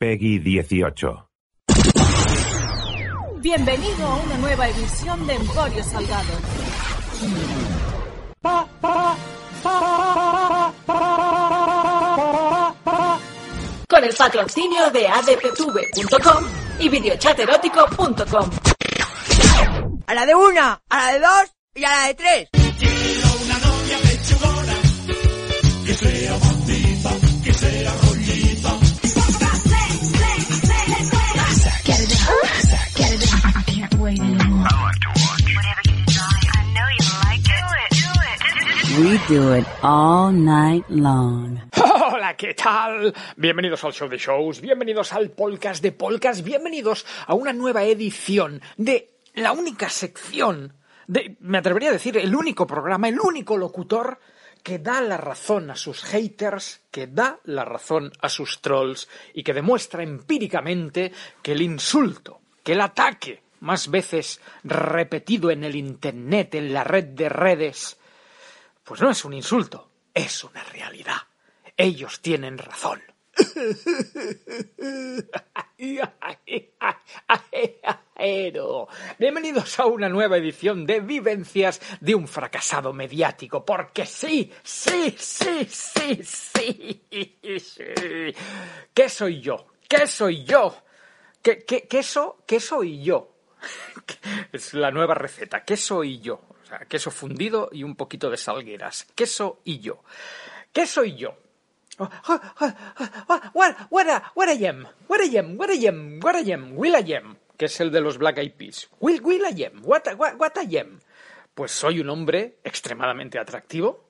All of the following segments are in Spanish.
Peggy 18. Bienvenido a una nueva edición de Emporio Salgado. Con el patrocinio de adptv.com y videochaterótico.com. A la de una, a la de dos y a la de tres. We do it all night long. Hola, ¿qué tal? Bienvenidos al show de shows, bienvenidos al podcast de podcast, bienvenidos a una nueva edición de la única sección de, me atrevería a decir, el único programa, el único locutor que da la razón a sus haters, que da la razón a sus trolls y que demuestra empíricamente que el insulto, que el ataque, más veces repetido en el Internet, en la red de redes, pues no es un insulto, es una realidad. Ellos tienen razón. Bienvenidos a una nueva edición de Vivencias de un fracasado mediático, porque sí, sí, sí, sí, sí. ¿Qué soy yo? ¿Qué soy yo? ¿Qué, qué, queso, qué soy yo? Es la nueva receta. ¿Qué soy yo? Queso fundido y un poquito de salgueras. Queso y yo. ¿Qué soy yo? What, what, I am, what I am, what I am, what I am, Will I am, que es el de los Black Eyed Peas. Will, will I am, what I am. Pues soy un hombre extremadamente atractivo,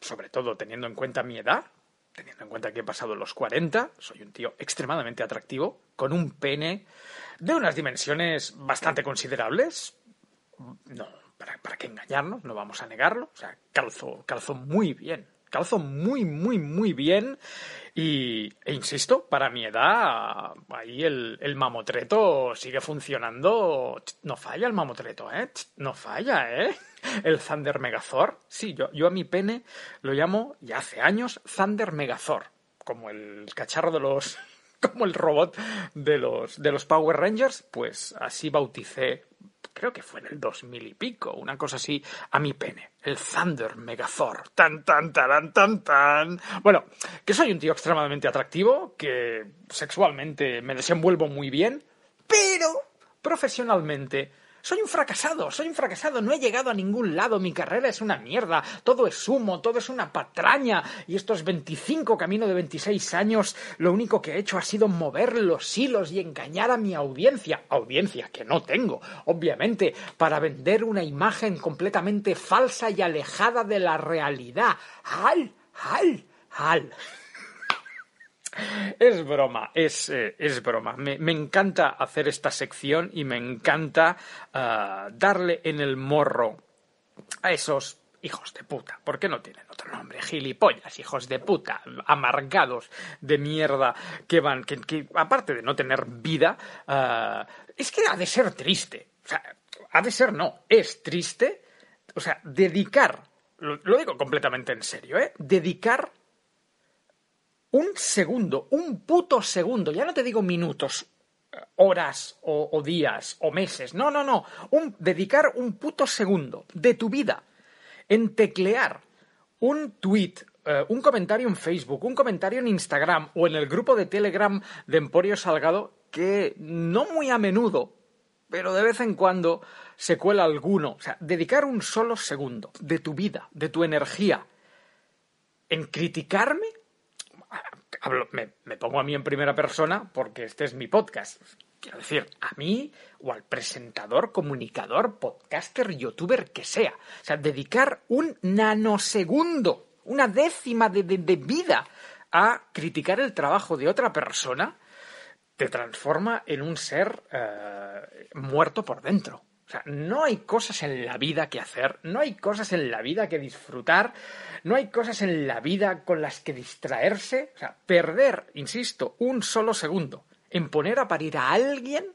sobre todo teniendo en cuenta mi edad, teniendo en cuenta que he pasado los 40, soy un tío extremadamente atractivo, con un pene de unas dimensiones bastante considerables. No, para, para qué engañarnos, no vamos a negarlo. O sea, calzo, calzo muy bien. Calzo muy, muy, muy bien. Y, e insisto, para mi edad, ahí el, el mamotreto sigue funcionando. No falla el mamotreto, ¿eh? No falla, ¿eh? El Thunder Megazord. Sí, yo, yo a mi pene lo llamo, ya hace años, Thunder Megazord. Como el cacharro de los. como el robot de los, de los Power Rangers, pues así bauticé, creo que fue en el 2000 y pico, una cosa así, a mi pene, el Thunder Megazord. Tan, tan, tan, tan, tan. Bueno, que soy un tío extremadamente atractivo, que sexualmente me desenvuelvo muy bien, pero profesionalmente soy un fracasado, soy un fracasado, no he llegado a ningún lado, mi carrera es una mierda, todo es humo, todo es una patraña, y estos 25 camino de 26 años, lo único que he hecho ha sido mover los hilos y engañar a mi audiencia, audiencia que no tengo, obviamente, para vender una imagen completamente falsa y alejada de la realidad. ¡Al! ¡Al! ¡Al! Es broma, es, eh, es broma. Me, me, encanta hacer esta sección y me encanta uh, darle en el morro a esos hijos de puta. ¿Por qué no tienen otro nombre? Gilipollas, hijos de puta, amargados de mierda que van, que, aparte de no tener vida, uh, es que ha de ser triste. Ha de ser no, es triste. O sea, dedicar, lo, lo digo completamente en serio, ¿eh? Dedicar un segundo, un puto segundo, ya no te digo minutos, horas o, días o meses, no, no, no, un, dedicar un puto segundo de tu vida en teclear un tweet, uh, un comentario en Facebook, un comentario en Instagram o en el grupo de Telegram de Emporio Salgado que no muy a menudo, pero de vez en cuando se cuela alguno, o sea, dedicar un solo segundo de tu vida, de tu energía en criticarme Hablo, me, me, pongo a mí en primera persona porque este es mi podcast. Quiero decir, a mí o al presentador, comunicador, podcaster, youtuber que sea. O sea, dedicar un nanosegundo, una décima de, de- de vida a criticar el trabajo de otra persona, te transforma en un ser eh, muerto por dentro. O sea, no hay cosas en la vida que hacer, no hay cosas en la vida que disfrutar, no hay cosas en la vida con las que distraerse. O sea, perder, insisto, un solo segundo en poner a parir a alguien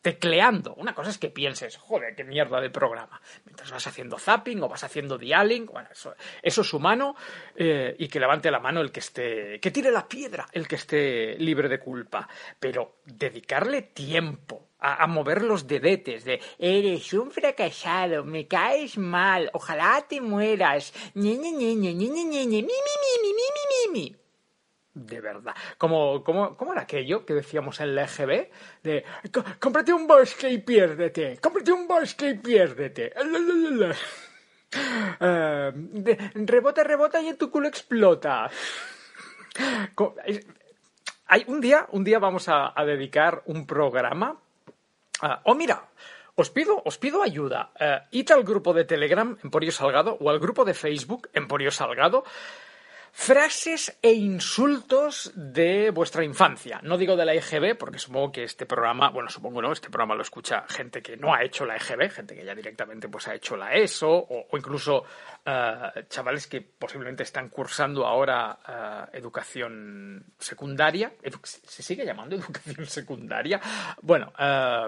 tecleando. Una cosa es que pienses, joder, qué mierda de programa. Mientras vas haciendo zapping o vas haciendo dialing, bueno, eso, eso es humano, eh, y que levante la mano el que esté, que tire la piedra el que esté libre de culpa. Pero dedicarle tiempo a, a mover los dedetes de eres un fracasado, me caes mal, ojalá te mueras, ñe, ñe, ñe, ñe, mi, mi, mi, mi. De verdad. Como, como, ¿Cómo era aquello que decíamos en la EGB? De, "Co- cómprate un bosque y piérdete. Cómprate un bosque y piérdete. La, la, la, la". Eh, de- rebota, rebota y en tu culo explota. Hay un día, un día vamos a, a dedicar un programa. A- oh, mira, os pido, os pido ayuda. Eh, id al grupo de Telegram Emporio Salgado o al grupo de Facebook Emporio Salgado frases e insultos de vuestra infancia. No digo de la EGB, porque supongo que este programa, bueno, supongo no, este programa lo escucha gente que no ha hecho la EGB, gente que ya directamente pues ha hecho la ESO, o, incluso eh, chavales que posiblemente están cursando ahora eh, educación secundaria. ¿Se sigue llamando educación secundaria? Bueno, eh,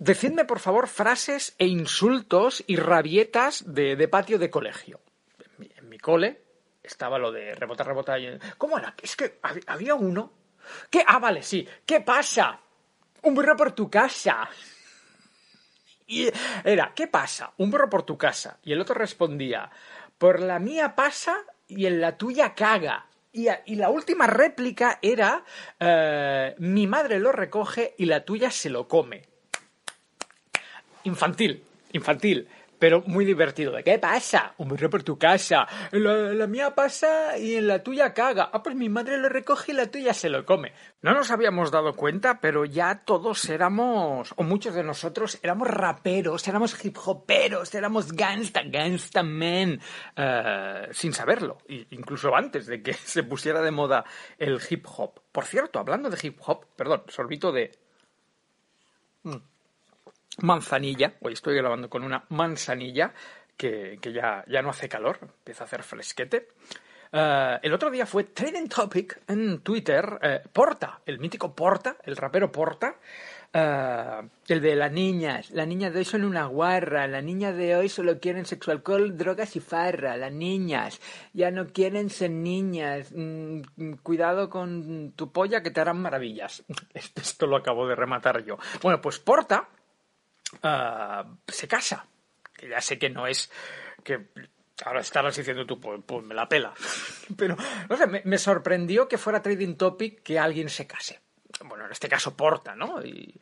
decidme por favor frases e insultos y rabietas de, patio de colegio. En mi, cole estaba lo de rebota, rebota. y- ¿Cómo era? Es que hab- había uno. ¿Qué? Ah, vale, sí. ¿Qué pasa? Un burro por tu casa. Y era, ¿qué pasa? Un burro por tu casa. Y el otro respondía, por la mía pasa y en la tuya caga. Y la última réplica era, eh, mi madre lo recoge y la tuya se lo come. Infantil, infantil, pero muy divertido. ¿De qué pasa? Un burro por tu casa. La, mía pasa y en la tuya caga. Ah, pues mi madre lo recoge y la tuya se lo come. No nos habíamos dado cuenta, pero ya todos éramos, o muchos de nosotros, éramos raperos, éramos hip hoperos, éramos gangsta, gangsta men, eh, sin saberlo. Incluso antes de que se pusiera de moda el hip hop. Por cierto, hablando de hip hop, perdón, sorbito de manzanilla. Hoy estoy grabando con una manzanilla que, que ya, ya no hace calor, empieza a hacer fresquete. Eh, el otro día fue Trading Topic en Twitter. eh, Porta, el mítico Porta, el rapero Porta. eh, el de las niñas. Las niñas de hoy son una guarra. Las niñas de hoy solo quieren sexo, alcohol, drogas y farra. Las niñas ya no quieren ser niñas. Mm, cuidado con tu polla que te harán maravillas. Esto, esto lo acabo de rematar yo. Bueno, pues Porta ah, se casa. Que ya sé que no es que ahora estarás diciendo tú, pues, pues me la pela. Pero, no sé, me, sorprendió que fuera Trading Topic que alguien se case. Bueno, en este caso Porta, ¿no? Y,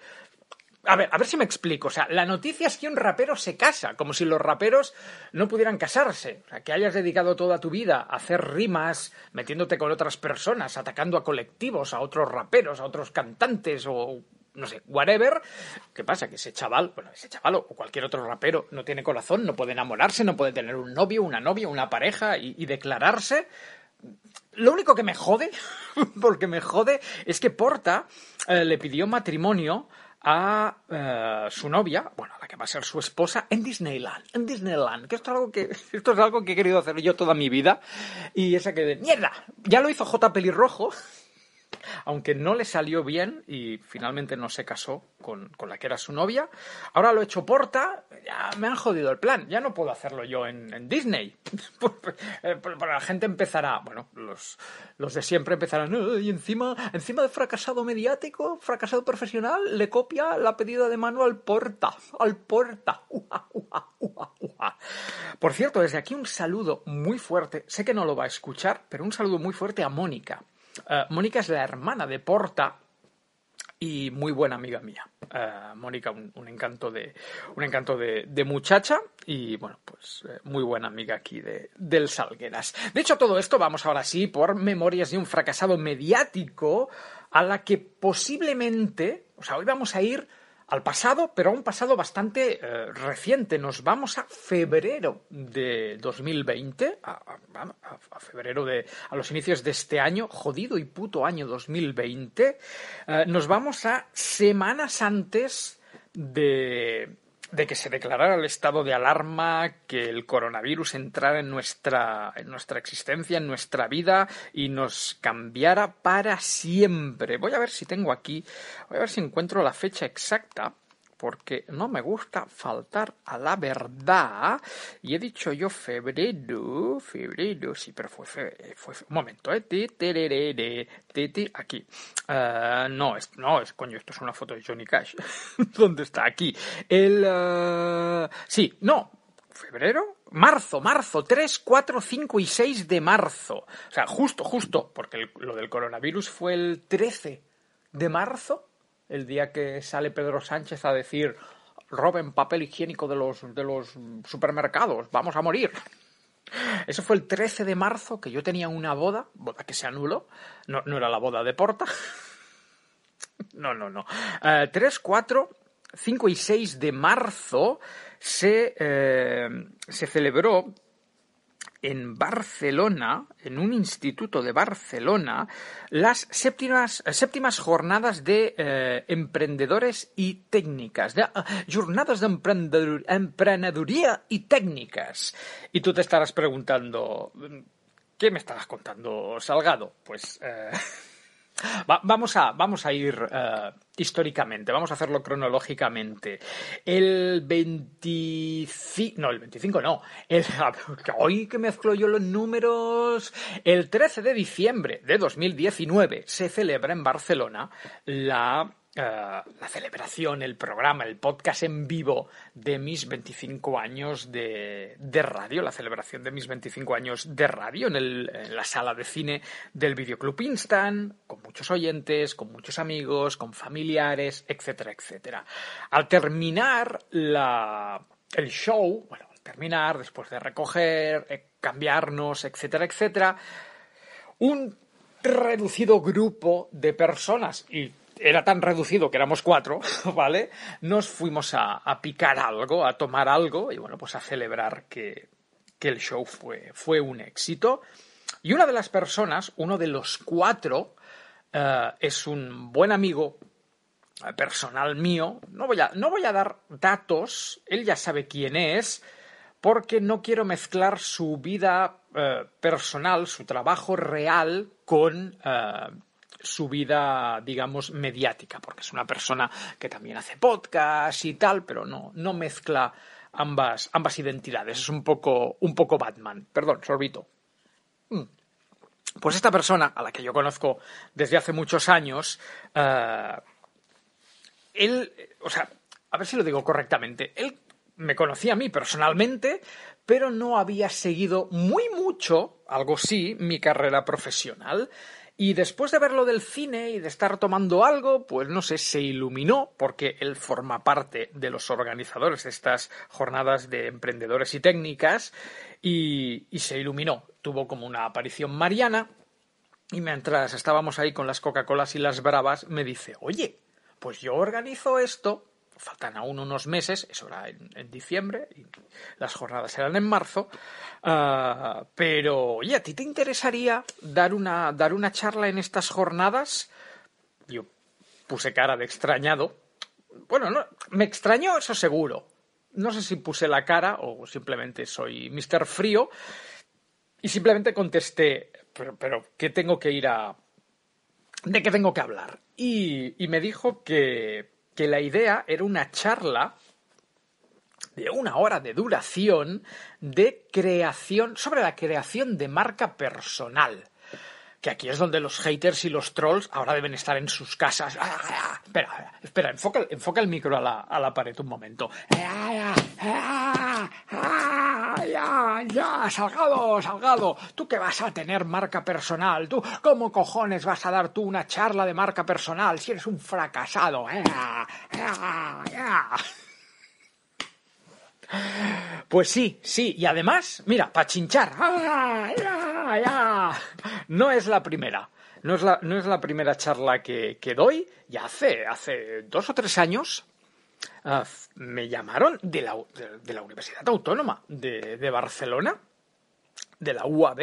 a ver, a ver si me explico. O sea, la noticia es que un rapero se casa, como si los raperos no pudieran casarse. O sea, que hayas dedicado toda tu vida a hacer rimas, metiéndote con otras personas, atacando a colectivos, a otros raperos, a otros cantantes o no sé, whatever. ¿Qué pasa? Que ese chaval, bueno, ese chaval o cualquier otro rapero no tiene corazón, no puede enamorarse, no puede tener un novio, una novia, una pareja y, declararse. Lo único que me jode, porque me jode, es que Porta eh, le pidió matrimonio a eh, su novia, bueno, a la que va a ser su esposa, en Disneyland. En Disneyland. Que esto es algo que, esto es algo que he querido hacer yo toda mi vida. Y esa que de mierda. Ya lo hizo J. Pelirrojo. Aunque no le salió bien y finalmente no se casó con, con la que era su novia. Ahora lo he hecho Porta, ya me han jodido el plan. Ya no puedo hacerlo yo en, Disney. Eh, pero la gente empezará, bueno, los, los de siempre empezarán, "Eh, y encima, encima de fracasado mediático, fracasado profesional, le copia la pedida de mano al Porta, al Porta. Por cierto, desde aquí un saludo muy fuerte, sé que no lo va a escuchar, pero un saludo muy fuerte a Mónica. Eh, Mónica es la hermana de Porta y muy buena amiga mía. Eh, Mónica, un, encanto de un encanto de muchacha y bueno, pues eh, muy buena amiga aquí de, del Salgueras. De hecho, todo esto vamos ahora sí por memorias de un fracasado mediático a la que posiblemente, o sea, hoy vamos a ir al pasado, pero a un pasado bastante eh, reciente. Nos vamos a febrero de 2020, a, febrero de, a los inicios de este año, jodido y puto año 2020. Eh, nos vamos a semanas antes de, de que se declarara el estado de alarma, que el coronavirus entrara en nuestra, en nuestra existencia, en nuestra vida y nos cambiara para siempre. Voy a ver si tengo aquí, voy a ver si encuentro la fecha exacta. Porque no me gusta faltar a la verdad. Y he dicho yo febrero, febrero, sí, pero fue, fe- fue un momento, ¿eh? Ti, aquí. Eh, no, es, no, es, coño, esto es una foto de Johnny Cash. ¿Dónde está? Aquí. El, eh, sí, no, febrero, marzo, marzo, 3, 4, 5 y 6 de marzo. O sea, justo, justo, porque lo del coronavirus fue el 13 de marzo, el día que sale Pedro Sánchez a decir roben papel higiénico de los, de los supermercados, vamos a morir. Eso fue el 13 de marzo, que yo tenía una boda, boda que se anuló, no, no era la boda de Porta, no, no, no. Eh, 3, 4, 5 y 6 de marzo se, eh, se celebró en Barcelona, en un instituto de Barcelona, las séptimas, jornadas de eh, emprendedores y técnicas, ah, jornadas de emprendedor- emprendeduría y técnicas. Y tú te estarás preguntando, ¿qué me estabas contando, Salgado? Pues eh, Va- vamos, a, vamos a ir eh, históricamente, vamos a hacerlo cronológicamente. El 25, no, el 25 no, el, hoy que mezclo yo los números, el 13 de diciembre de 2019 se celebra en Barcelona la, eh, la celebración, el programa, el podcast en vivo de mis 25 años de, de radio, la celebración de mis 25 años de radio en, el- en la sala de cine del Videoclub Instant, con muchos oyentes, con muchos amigos, con familiares, etcétera, etcétera. Al terminar la, el show, bueno, al terminar, después de recoger, eh, cambiarnos, etcétera, etcétera, un reducido grupo de personas y era tan reducido que éramos cuatro, ¿vale? Nos fuimos a, a picar algo, a tomar algo y bueno, pues a celebrar que, que el show fue, fue un éxito. Y una de las personas, uno de los cuatro, eh, es un buen amigo eh, personal mío. No voy, a, no voy a dar datos, él ya sabe quién es, porque no quiero mezclar su vida eh, personal, su trabajo real, con su vida, digamos, mediática, porque es una persona que también hace podcast y tal, pero no, no mezcla ambas, ambas identidades. Es un poco, un poco Batman. Perdón, sorbito. Mm. Pues esta persona, a la que yo conozco desde hace muchos años, eh, él, o sea, a ver si lo digo correctamente, él me conocía a mí personalmente, pero no había seguido muy mucho, algo sí, mi carrera profesional. Y después de verlo del cine y de estar tomando algo, pues no sé, se iluminó, porque él forma parte de los organizadores de estas jornadas de emprendedores y técnicas, y, y se iluminó. Tuvo como una aparición mariana, y mientras estábamos ahí con las Coca-Colas y las Bravas, me dice, oye, pues yo organizo esto, faltan aún unos meses, eso era en, diciembre, las jornadas eran en marzo, ah, pero oye, ¿a ti te interesaría dar una, dar una charla en estas jornadas? Yo puse cara de extrañado. Bueno, no, me extrañó, eso seguro. No sé si puse la cara o simplemente soy Mr. Frío. Y simplemente contesté, pero, pero ¿qué tengo que ir a... ¿De qué tengo que hablar? Y me dijo que, que la idea era una charla de una hora de duración de creación, sobre la creación de marca personal. Que aquí es donde los haters y los trolls ahora deben estar en sus casas. Ah, ah, Espera, espera, enfoca, enfoca el micro a la, a la pared un momento. Ah, ah, ah, ya, ya, Salgado, Salgado, tú que vas a tener marca personal, tú, ¿cómo cojones vas a dar tú una charla de marca personal si eres un fracasado? Ya, ya, ya. Pues sí, sí, y además, mira, para chinchar. No es la primera. No es la, no es la primera charla que, que doy. Ya hace, hace dos o tres años ah, me llamaron de la, de, la Universidad Autónoma de, de Barcelona, de la UAB,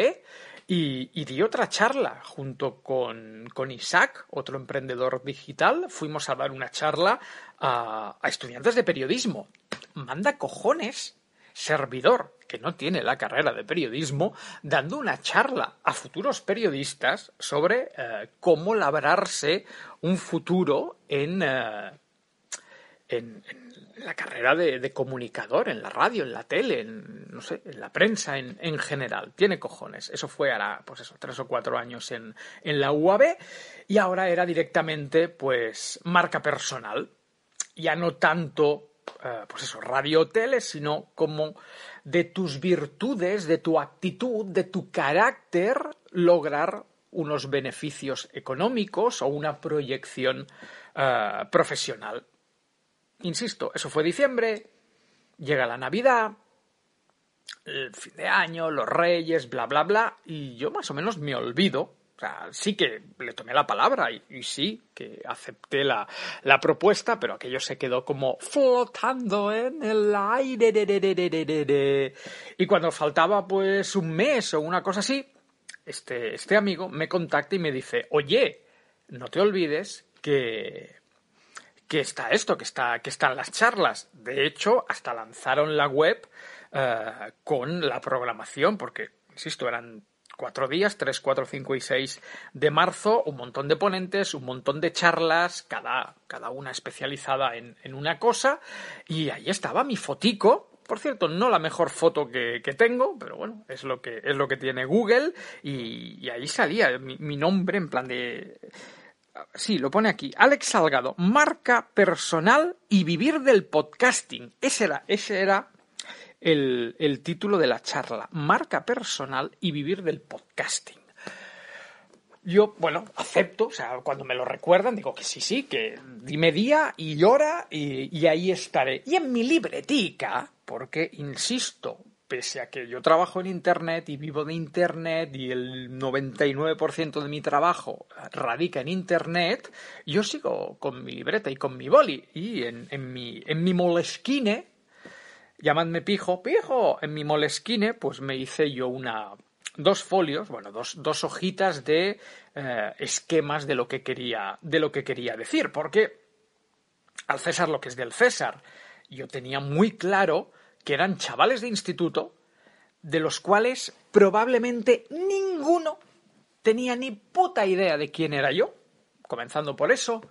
y, di otra charla junto con, con, Isaac, otro emprendedor digital. Fuimos a dar una charla a estudiantes de periodismo. Manda cojones, servidor que no tiene la carrera de periodismo, dando una charla a futuros periodistas sobre eh, cómo labrarse un futuro en, eh, en, la carrera de, de, comunicador, en la radio, en la tele, en, no sé, en la prensa en, en, general. Tiene cojones. Eso fue ahora, pues eso, tres o cuatro años en, en la UAB y ahora era directamente, pues, marca personal. Ya no tanto, eh, pues eso, radio tele, sino como de tus virtudes, de tu actitud, de tu carácter, lograr unos beneficios económicos o una proyección uh, profesional. Insisto, eso fue diciembre, llega la Navidad, el fin de año, los reyes, bla, bla, bla, y yo más o menos me olvido. O sea, sí que le tomé la palabra y, sí que acepté la, la, propuesta, pero aquello se quedó como flotando en el aire. Y cuando faltaba pues un mes o una cosa así, este, este amigo me contacta y me dice, oye, no te olvides que que está esto, que, está, que están las charlas. De hecho, hasta lanzaron la web uh, con la programación, porque, insisto, eran cuatro días, tres, cuatro, cinco y seis de marzo, un montón de ponentes, un montón de charlas, cada, cada una especializada en, en, una cosa, y ahí estaba mi fotico. Por cierto, no la mejor foto que, que tengo, pero bueno, es lo que, es lo que tiene Google, y, y ahí salía mi, mi nombre en plan de Sí, lo pone aquí. Alex Salgado, marca personal y vivir del podcasting. Ese era, ese era el, título de la charla. Marca personal y vivir del podcasting. Yo, bueno, acepto, o sea, cuando me lo recuerdan, digo que sí, sí, que dime día y hora y, ahí estaré. Y en mi libretica, porque, insisto, pese a que yo trabajo en Internet y vivo de Internet y el 99% de mi trabajo radica en Internet, yo sigo con mi libreta y con mi boli y en, mi, en mi llamadme pijo, pijo, en mi molesquine, pues me hice yo una, dos folios, bueno, dos, dos hojitas de eh, esquemas de lo que quería, de lo que quería decir, porque al César lo que es del César, yo tenía muy claro que eran chavales de instituto, de los cuales probablemente ninguno tenía ni puta idea de quién era yo, comenzando por eso.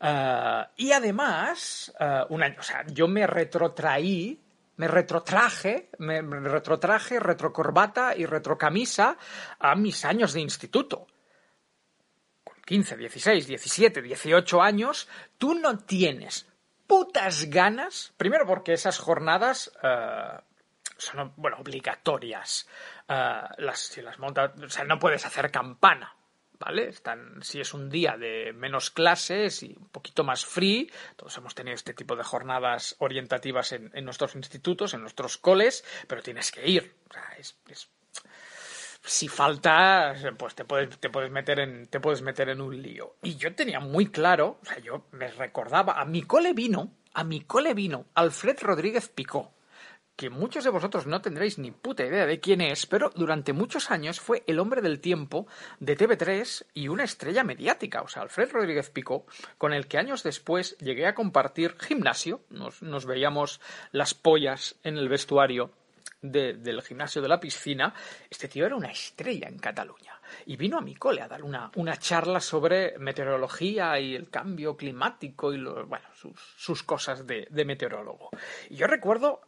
Uh, y además, uh, un año, o sea, yo me retrotraí, me retrotraje, me retrotraje, retrocorbata y retrocamisa a mis años de instituto. Con 15, 16, 17, 18 años, tú no tienes putas ganas, primero porque esas jornadas uh, son, bueno, obligatorias. Uh, las, si las montas, o sea, no puedes hacer campana, ¿vale? Si es un día de menos clases y un poquito más free, todos hemos tenido este tipo de jornadas orientativas en, nuestros institutos, en nuestros coles, pero tienes que ir. O sea, es, si falta, pues te puedes, te puedes meter en, te puedes meter en un lío. Y yo tenía muy claro, o sea, yo me recordaba, a mi cole vino, a mi cole vino Alfred Rodríguez Picó, que muchos de vosotros no tendréis ni puta idea de quién es, pero durante muchos años fue el hombre del tiempo de TV3 y una estrella mediática, o sea, Alfred Rodríguez Picó, con el que años después llegué a compartir gimnasio, nos, veíamos las pollas en el vestuario de, del gimnasio de la piscina, este tío era una estrella en Cataluña. Y vino a mi cole a dar una, una charla sobre meteorología y el cambio climático y lo, bueno, sus, sus cosas de, de meteorólogo. Y yo recuerdo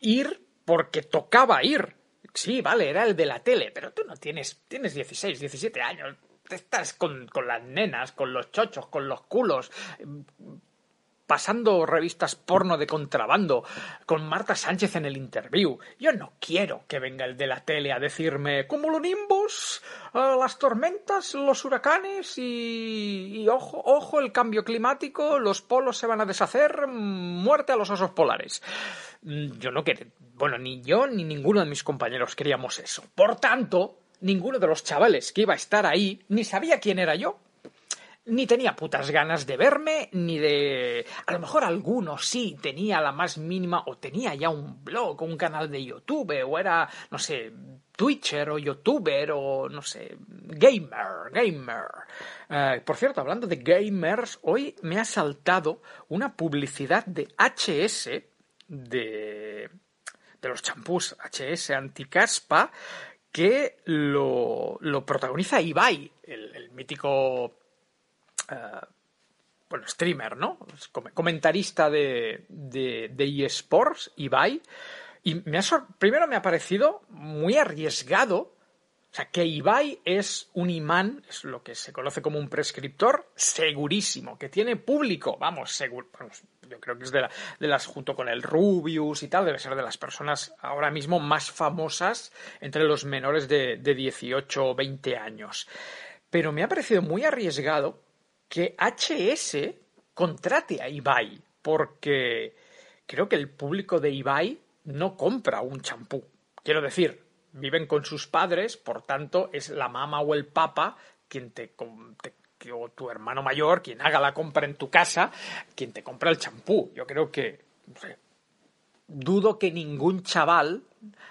ir porque tocaba ir. Sí, vale, era el de la tele, pero tú no tienes, tienes 16, 17 años, estás con, con las nenas, con los chochos, con los culos pasando revistas porno de contrabando, con Marta Sánchez en el interview. Yo no quiero que venga el de la tele a decirme cumulonimbus, eh, las tormentas, los huracanes y, y ojo, ojo, el cambio climático, los polos se van a deshacer, muerte a los osos polares. Mm, Yo no quería, bueno, ni yo ni ninguno de mis compañeros queríamos eso. Por tanto, ninguno de los chavales que iba a estar ahí ni sabía quién era yo ni tenía putas ganas de verme, ni de... A lo mejor alguno sí tenía la más mínima, o tenía ya un blog, un canal de YouTube, o era, no sé, Twitcher o YouTuber, o no sé, gamer, gamer. Eh, por cierto, hablando de gamers, hoy me ha saltado una publicidad de HS, de, de los champús HS anticaspa, que lo, lo protagoniza Ibai, el, mítico eh, bueno, streamer, ¿no? Comentarista de, de, de eSports, Ibai. Y me ha primero me ha parecido muy arriesgado. O sea, que Ibai es un imán, es lo que se conoce como un prescriptor, segurísimo, que tiene público, vamos, seguro, yo creo que es de, la- de las, junto con el Rubius y tal, debe ser de las personas ahora mismo más famosas entre los menores de, de 18 o 20 años. Pero me ha parecido muy arriesgado que HS contrate a Ibai, porque creo que el público de Ibai no compra un champú. Quiero decir, viven con sus padres, por tanto, es la mamá o el papa quien te- que- o tu hermano mayor, quien haga la compra en tu casa, quien te compra el champú. Yo creo que dudo que ningún chaval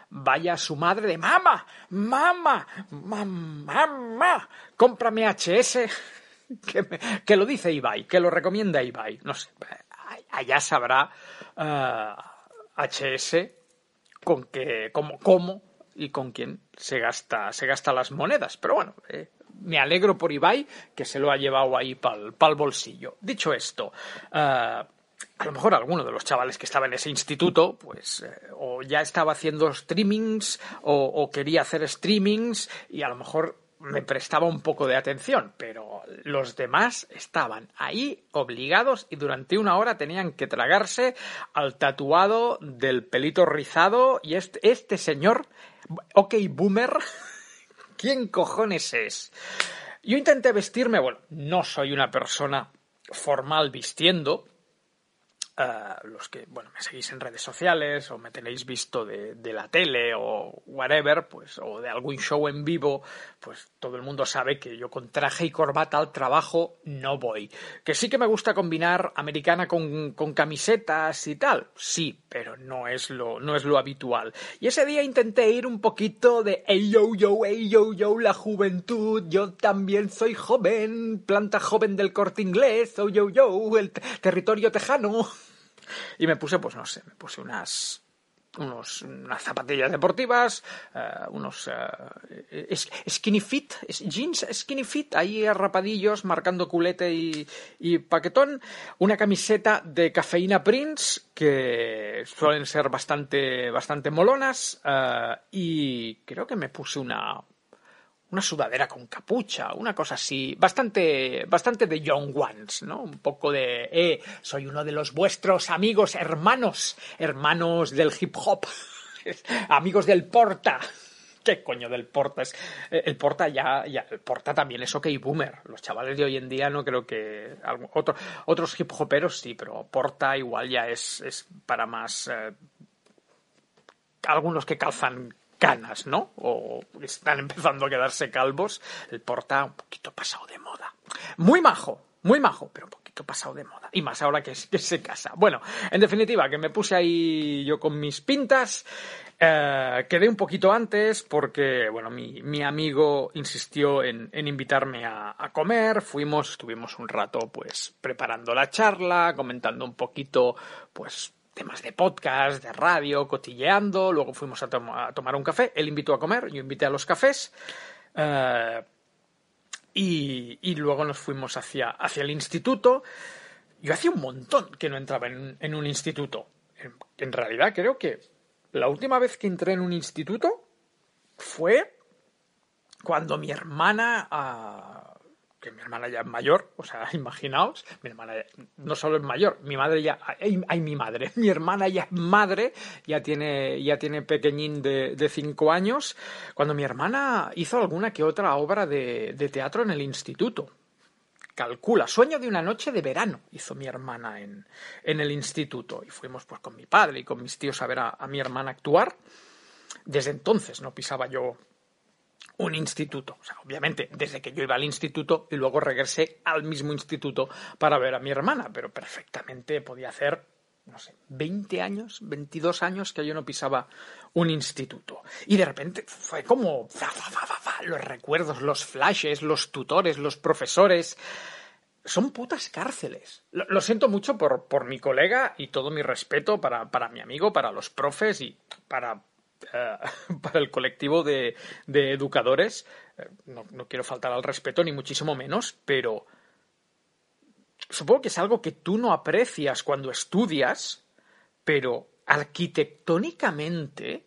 vaya a su madre de mamá, mamá, mamá, cómprame HS, que, que lo dice Ibai, que lo recomienda Ibai. No sé, allá sabrá HS con que, cómo, cómo y con quién se gasta, se gasta las monedas. Pero bueno, eh, me alegro por Ibai que se lo ha llevado ahí para el bolsillo. Dicho esto, eh, a lo mejor alguno de los chavales que estaba en ese instituto, pues, eh, o ya estaba haciendo streamings, o, o quería hacer streamings, y a lo mejor me prestaba un poco de atención, pero los demás estaban ahí obligados y durante una hora tenían que tragarse al tatuado del pelito rizado y este, este señor, ok, boomer, ¿quién cojones es? Yo intenté vestirme, bueno, no soy una persona formal vistiendo, Uh, los que, bueno, me seguís en redes sociales o me tenéis visto de, de, la tele o whatever, pues, o de algún show en vivo, pues todo el mundo sabe que yo con traje y corbata al trabajo no voy. Que sí que me gusta combinar americana con, con camisetas y tal, sí, pero no es, lo, no es lo habitual. Y ese día intenté ir un poquito de ey yo yo, ey yo yo, la juventud, yo también soy joven, planta joven del corte inglés, oh yo yo, el territorio tejano. Y me puse, pues no sé, me puse unas unos, unas zapatillas deportivas, uh, unos uh, skinny fit, jeans skinny fit, ahí rapadillos, marcando culete y, y, paquetón, una camiseta de cafeína Prince, que suelen ser bastante, bastante molonas, uh, y creo que me puse una, una sudadera con capucha, una cosa así, bastante, bastante de Young Ones, ¿no? Un poco de, eh, soy uno de los vuestros amigos, hermanos, hermanos del hip hop, amigos del porta. ¿Qué coño del porta? Es, el porta ya, ya, el porta también es ok boomer. Los chavales de hoy en día no creo que, otro, otros hip hoperos sí, pero porta igual ya es, es para más, eh, algunos que calzan canas, ¿no? O están empezando a quedarse calvos, el porta un poquito pasado de moda. Muy majo, muy majo, pero un poquito pasado de moda. Y más ahora que, se casa. Bueno, en definitiva, que me puse ahí yo con mis pintas. Eh, quedé un poquito antes porque, bueno, mi, mi amigo insistió en, en invitarme a, a, comer. Fuimos, estuvimos un rato, pues, preparando la charla, comentando un poquito, pues, temas de podcast, de radio, cotilleando. Luego fuimos a, a, tomar un café. Él invitó a comer, yo invité a los cafés. Uh, y, y, luego nos fuimos hacia, hacia, el instituto. Yo hacía un montón que no entraba en, en un instituto. En, realidad creo que la última vez que entré en un instituto fue cuando mi hermana uh, que mi hermana ya es mayor, o sea, imaginaos, mi hermana no solo es mayor, mi madre ya, ay, mi madre, mi hermana ya es madre, ya tiene, ya tiene pequeñín de, de cinco años, cuando mi hermana hizo alguna que otra obra de, de teatro en el instituto. Calcula, sueño de una noche de verano, hizo mi hermana en, en el instituto. Y fuimos pues con mi padre y con mis tíos a ver a mi hermana actuar. Desde entonces no pisaba yo un instituto. O sea, obviamente, desde que yo iba al instituto y luego regresé al mismo instituto para ver a mi hermana, pero perfectamente podía hacer, no sé, 20 años, 22 años que yo no pisaba un instituto. Y de repente fue como los recuerdos, los flashes, los tutores, los profesores. Son putas cárceles. Lo, lo siento mucho por, por, mi colega y todo mi respeto para, para mi amigo, para los profes y para eh, para el colectivo de, educadores. Eh, no, no, quiero faltar al respeto, ni muchísimo menos, pero supongo que es algo que tú no aprecias cuando estudias, pero arquitectónicamente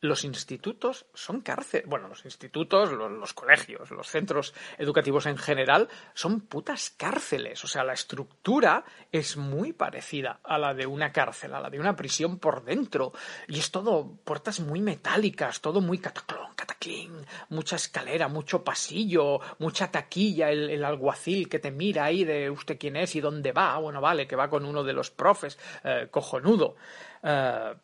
los institutos son cárcel. Bueno, los institutos, los, colegios, los centros educativos en general son putas cárceles. O sea, la estructura es muy parecida a la de una cárcel, a la de una prisión por dentro. Y es todo puertas muy metálicas, todo muy cataclón, cataclín, mucha escalera, mucho pasillo, mucha taquilla, el, el, alguacil que te mira ahí de usted quién es y dónde va. Bueno, vale, que va con uno de los profes, eh, cojonudo. Eh,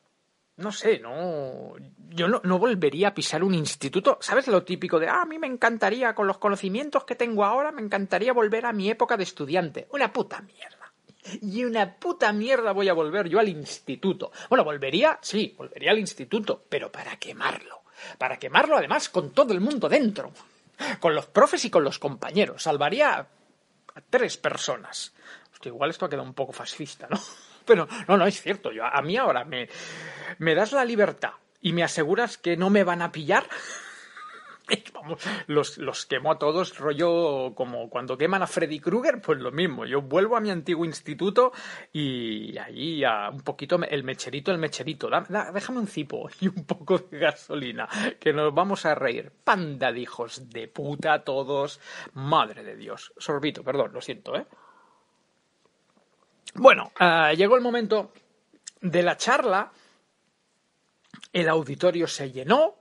no sé, no. Yo no, volvería a pisar un instituto. ¿Sabes lo típico de, ah, a mí me encantaría, con los conocimientos que tengo ahora, me encantaría volver a mi época de estudiante? Una puta mierda. Y una puta mierda voy a volver yo al instituto. Bueno, volvería, sí, volvería al instituto, pero para quemarlo. Para quemarlo, además, con todo el mundo dentro. Con los profes y con los compañeros. Salvaría a tres personas. Hostia, igual esto ha quedado un poco fascista, ¿no? Pero no, no es cierto. Yo, a mí ahora me, me das la libertad y me aseguras que no me van a pillar. Vamos, los, los quemo a todos, rollo como cuando queman a Freddy Krueger, pues lo mismo. Yo vuelvo a mi antiguo instituto y ahí a un poquito el mecherito, el mecherito. Da, déjame un cipo y un poco de gasolina, que nos vamos a reír. Panda de hijos de puta todos. Madre de Dios. Sorbito, perdón, lo siento, ¿eh? Bueno, uh, llegó el momento de la charla. El auditorio se llenó.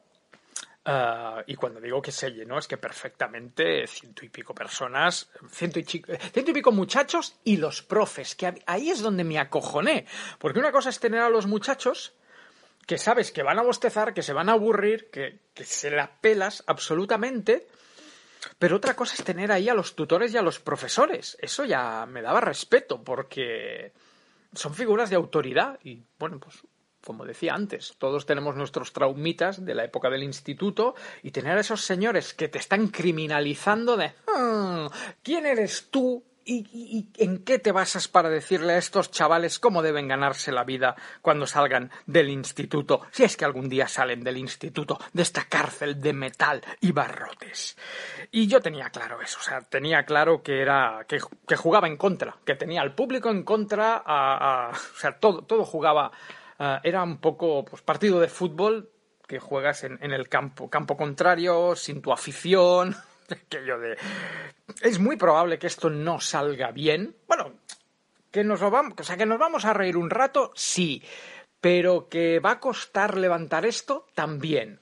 Uh, y cuando digo que se llenó es que perfectamente ciento y pico personas, ciento y, ciento y pico muchachos y los profes, que ahí es donde me acojoné. Porque una cosa es tener a los muchachos que sabes que van a bostezar, que se van a aburrir, que, que se la pelas absolutamente. Pero otra cosa es tener ahí a los tutores y a los profesores. Eso ya me daba respeto porque son figuras de autoridad y bueno, pues como decía antes, todos tenemos nuestros traumitas de la época del instituto y tener a esos señores que te están criminalizando de hmm, ¿quién eres tú ¿Y, en qué te basas para decirle a estos chavales cómo deben ganarse la vida cuando salgan del instituto? Si es que algún día salen del instituto, de esta cárcel de metal y barrotes. Y yo tenía claro eso, o sea, tenía claro que era que, jugaba en contra, que tenía al público en contra, a, o sea, todo, todo jugaba, era un poco pues, partido de fútbol que juegas en, en el campo, campo contrario, sin tu afición es muy probable que esto no salga bien. Bueno, que nos lo vamos, o sea, que nos vamos a reír un rato, sí, pero que va a costar levantar esto también.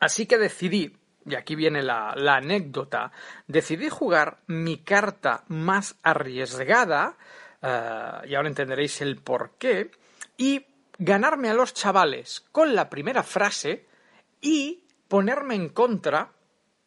Así que decidí, y aquí viene la, anécdota, decidí jugar mi carta más arriesgada, uh, y ahora entenderéis el por qué, y ganarme a los chavales con la primera frase y ponerme en contra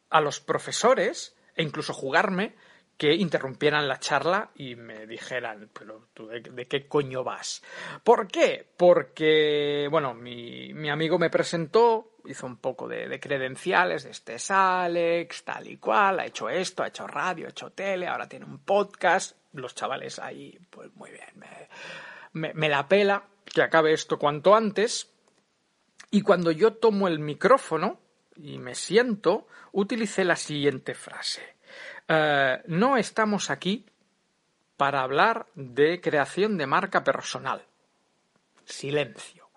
a los profesores e incluso jugarme que interrumpieran la charla y me dijeran, pero tú de, de qué coño vas. ¿Por qué? Porque, bueno, mi, mi amigo me presentó, hizo un poco de, de, credenciales, este es Alex, tal y cual, ha hecho esto, ha hecho radio, ha hecho tele, ahora tiene un podcast, los chavales ahí, pues muy bien, me, me, me la pela que acabe esto cuanto antes. Y cuando yo tomo el micrófono y me siento, utilicé la siguiente frase. Uh, no estamos aquí para hablar de creación de marca personal. Silencio.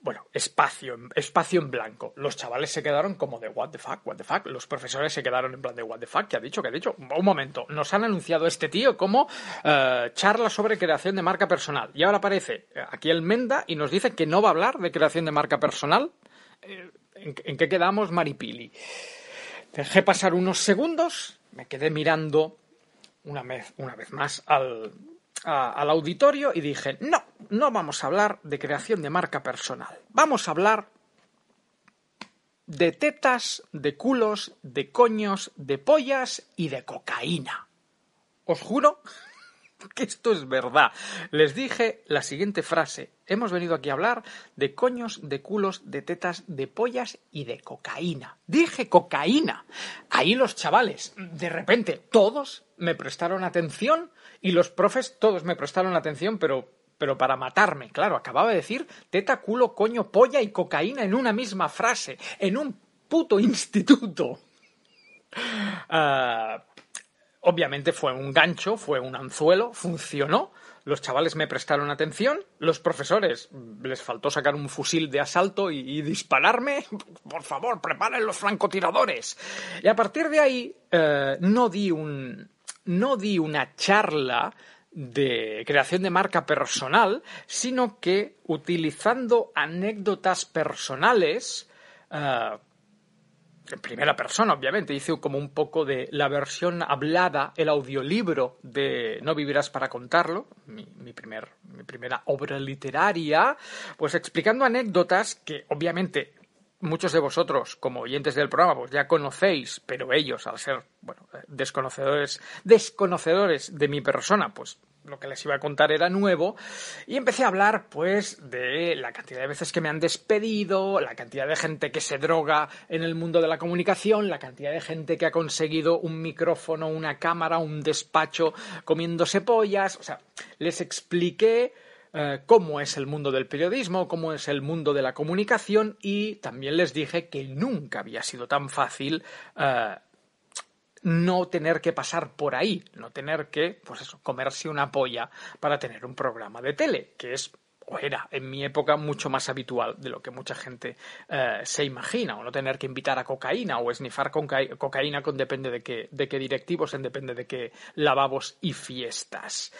bueno, espacio, espacio en blanco. Los chavales se quedaron como de what the fuck, what the fuck. Los profesores se quedaron en plan de what the fuck, ¿qué ha dicho? ¿Qué ha dicho? Un momento, nos han anunciado este tío como eh, charla sobre creación de marca personal. Y ahora aparece aquí el Menda y nos dice que no va a hablar de creación de marca personal. Eh, ¿en, ¿En qué quedamos, Maripili? Dejé pasar unos segundos, me quedé mirando una vez, una vez más al auditorio y dije, no, no vamos a hablar de creación de marca personal. Vamos a hablar de tetas, de culos, de coños, de pollas y de cocaína. Os juro que esto es verdad. Les dije la siguiente frase. Hemos venido aquí a hablar de coños, de culos, de tetas, de pollas y de cocaína. Dije cocaína. Ahí los chavales, de repente, todos me prestaron atención y los profes todos me prestaron atención, pero pero para matarme, claro, acababa de decir teta, culo, coño, polla y cocaína en una misma frase, en un puto instituto. Ah, obviamente fue un gancho, fue un anzuelo, funcionó. Los chavales me prestaron atención, los profesores mm, les faltó sacar un fusil de asalto y, dispararme. Por favor, preparen los francotiradores. Y a partir de ahí eh, no di un no di una charla de creación de marca personal, sino que utilizando anécdotas personales eh, en primera persona, obviamente. Hice como un poco de la versión hablada, el audiolibro de No vivirás para contarlo, mi, mi primer, mi primera obra literaria, pues explicando anécdotas que obviamente muchos de vosotros, como oyentes del programa, pues ya conocéis, pero ellos, al ser bueno, desconocedores, desconocedores de mi persona, pues lo que les iba a contar era nuevo y empecé a hablar pues de la cantidad de veces que me han despedido, la cantidad de gente que se droga en el mundo de la comunicación, la cantidad de gente que ha conseguido un micrófono, una cámara, un despacho comiéndose pollas, o sea, les expliqué eh, cómo es el mundo del periodismo, cómo es el mundo de la comunicación y también les dije que nunca había sido tan fácil eh, no tener que pasar por ahí, no tener que, pues eso, comerse una polla para tener un programa de tele, que es o era en mi época mucho más habitual de lo que mucha gente eh, se imagina, o no tener que invitar a cocaína o esnifar conca- cocaína con depende de qué, de qué directivos, en depende de qué lavabos y fiestas.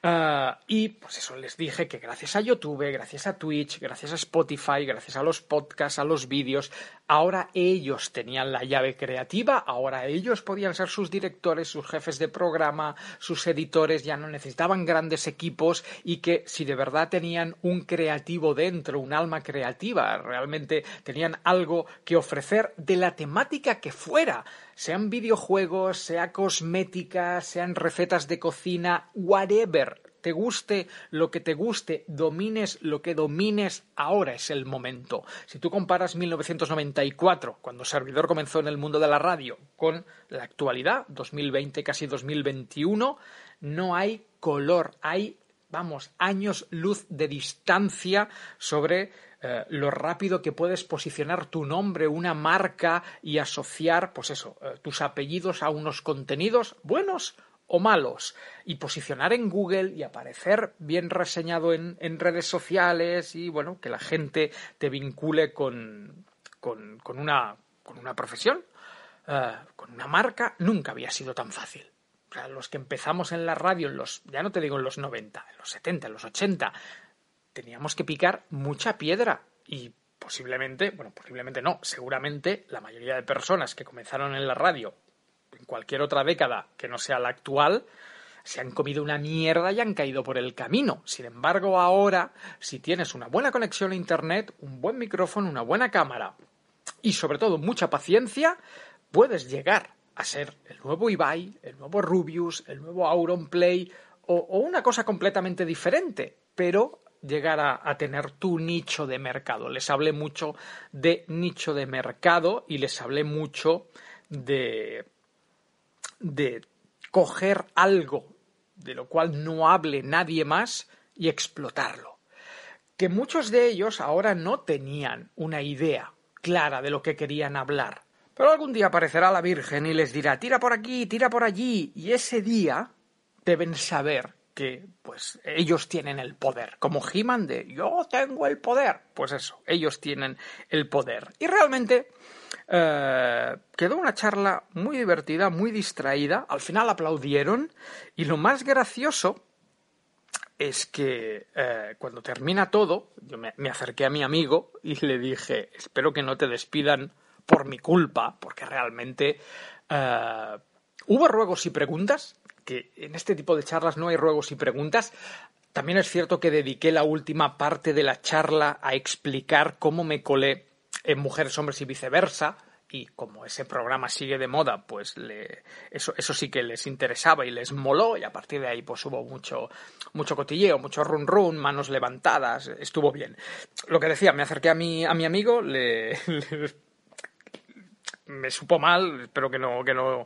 Eh, y pues eso les dije que gracias a YouTube, gracias a Twitch, gracias a Spotify, gracias a los podcasts, a los vídeos, ahora ellos tenían la llave creativa, ahora ellos podían ser sus directores, sus jefes de programa, sus editores, ya no necesitaban grandes equipos y que si de verdad tenían un creativo dentro, un alma creativa, realmente tenían algo que ofrecer de la temática que fuera, sean videojuegos, sea cosmética, sean recetas de cocina, whatever, te guste lo que te guste, domines lo que domines, ahora es el momento. Si tú comparas 1994, cuando Servidor comenzó en el mundo de la radio, con la actualidad, 2020, casi 2021, no hay color, hay, vamos, años luz de distancia sobre eh, lo rápido que puedes posicionar tu nombre, una marca y asociar, pues eso, eh, tus apellidos a unos contenidos buenos o malos y posicionar en Google y aparecer bien reseñado en, redes sociales y bueno, que la gente te vincule con, con, una, con una profesión, eh, con una marca, nunca había sido tan fácil. Los que empezamos en la radio los, ya no te digo en los 90, en los 70, en los 80, teníamos que picar mucha piedra y posiblemente, bueno, posiblemente no, seguramente la mayoría de personas que comenzaron en la radio cualquier otra década que no sea la actual, se han comido una mierda y han caído por el camino. Sin embargo, ahora, si tienes una buena conexión a Internet, un buen micrófono, una buena cámara y sobre todo mucha paciencia, puedes llegar a ser el nuevo Ibai, el nuevo Rubius, el nuevo Auronplay o, o una cosa completamente diferente, pero llegar a, a, tener tu nicho de mercado. Les hablé mucho de nicho de mercado y les hablé mucho de de coger algo de lo cual no hable nadie más y explotarlo. Que muchos de ellos ahora no tenían una idea clara de lo que querían hablar. Pero algún día aparecerá la Virgen y les dirá tira por aquí, tira por allí, y ese día deben saber que, pues ellos tienen el poder. Como He-Man de yo tengo el poder. Pues eso, ellos tienen el poder. Y realmente eh, quedó una charla muy divertida, muy distraída. Al final aplaudieron. Y lo más gracioso es que eh, cuando termina todo, yo me, acerqué a mi amigo y le dije, espero que no te despidan por mi culpa, porque realmente eh, hubo ruegos y preguntas, que en este tipo de charlas no hay ruegos y preguntas. También es cierto que dediqué la última parte de la charla a explicar cómo me colé en Mujeres, Hombres y Viceversa, y como ese programa sigue de moda, pues le, eso, eso sí que les interesaba y les moló y a partir de ahí pues hubo mucho, mucho cotilleo, mucho run run, manos levantadas, estuvo bien. Lo que decía, me acerqué a mi, a mi amigo, le, me supo mal, espero que no, que no,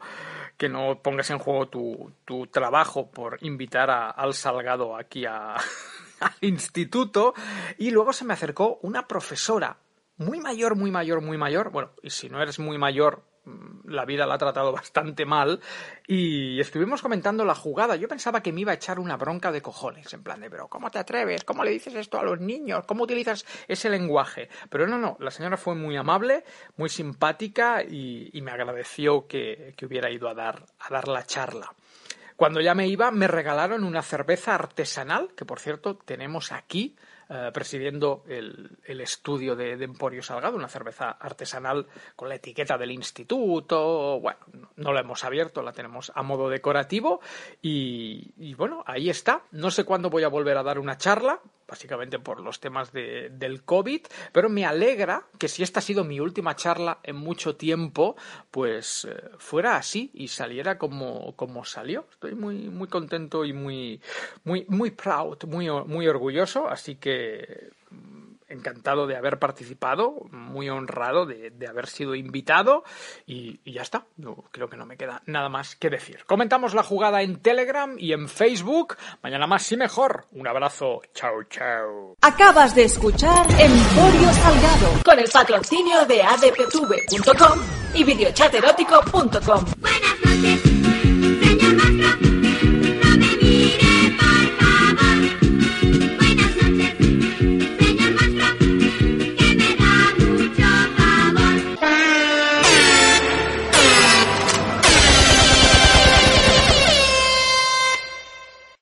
que no pongas en juego tu, tu trabajo por invitar a, al Salgado aquí a, al instituto y luego se me acercó una profesora muy mayor, muy mayor, muy mayor. Bueno, y si no eres muy mayor, mm, la vida la ha tratado bastante mal. Y estuvimos comentando la jugada. Yo pensaba que me iba a echar una bronca de cojones, en plan de, pero ¿cómo te atreves? ¿Cómo le dices esto a los niños? ¿Cómo utilizas ese lenguaje? Pero no, no, la señora fue muy amable, muy simpática y, me agradeció que, que, hubiera ido a dar, a dar la charla. Cuando ya me iba, me regalaron una cerveza artesanal, que por cierto tenemos aquí eh, presidiendo el, estudio de, Emporio Salgado, una cerveza artesanal con la etiqueta del instituto. Bueno, no la hemos abierto, la tenemos a modo decorativo y, bueno, ahí está. No sé cuándo voy a volver a dar una charla, básicamente por los temas de, del COVID, pero me alegra que si esta ha sido mi última charla en mucho tiempo, pues eh, fuera así y saliera como, como salió. Estoy muy, muy contento y muy, muy, muy proud, muy, muy orgulloso, así que encantado de haber participado, muy honrado de, haber sido invitado y, ya está. creo que no me queda nada más que decir. Comentamos la jugada en Telegram y en Facebook. Mañana más y mejor. Un abrazo. Chao, chao. Acabas de escuchar Emporio Salgado con el patrocinio de adptv.com y videochaterótico.com.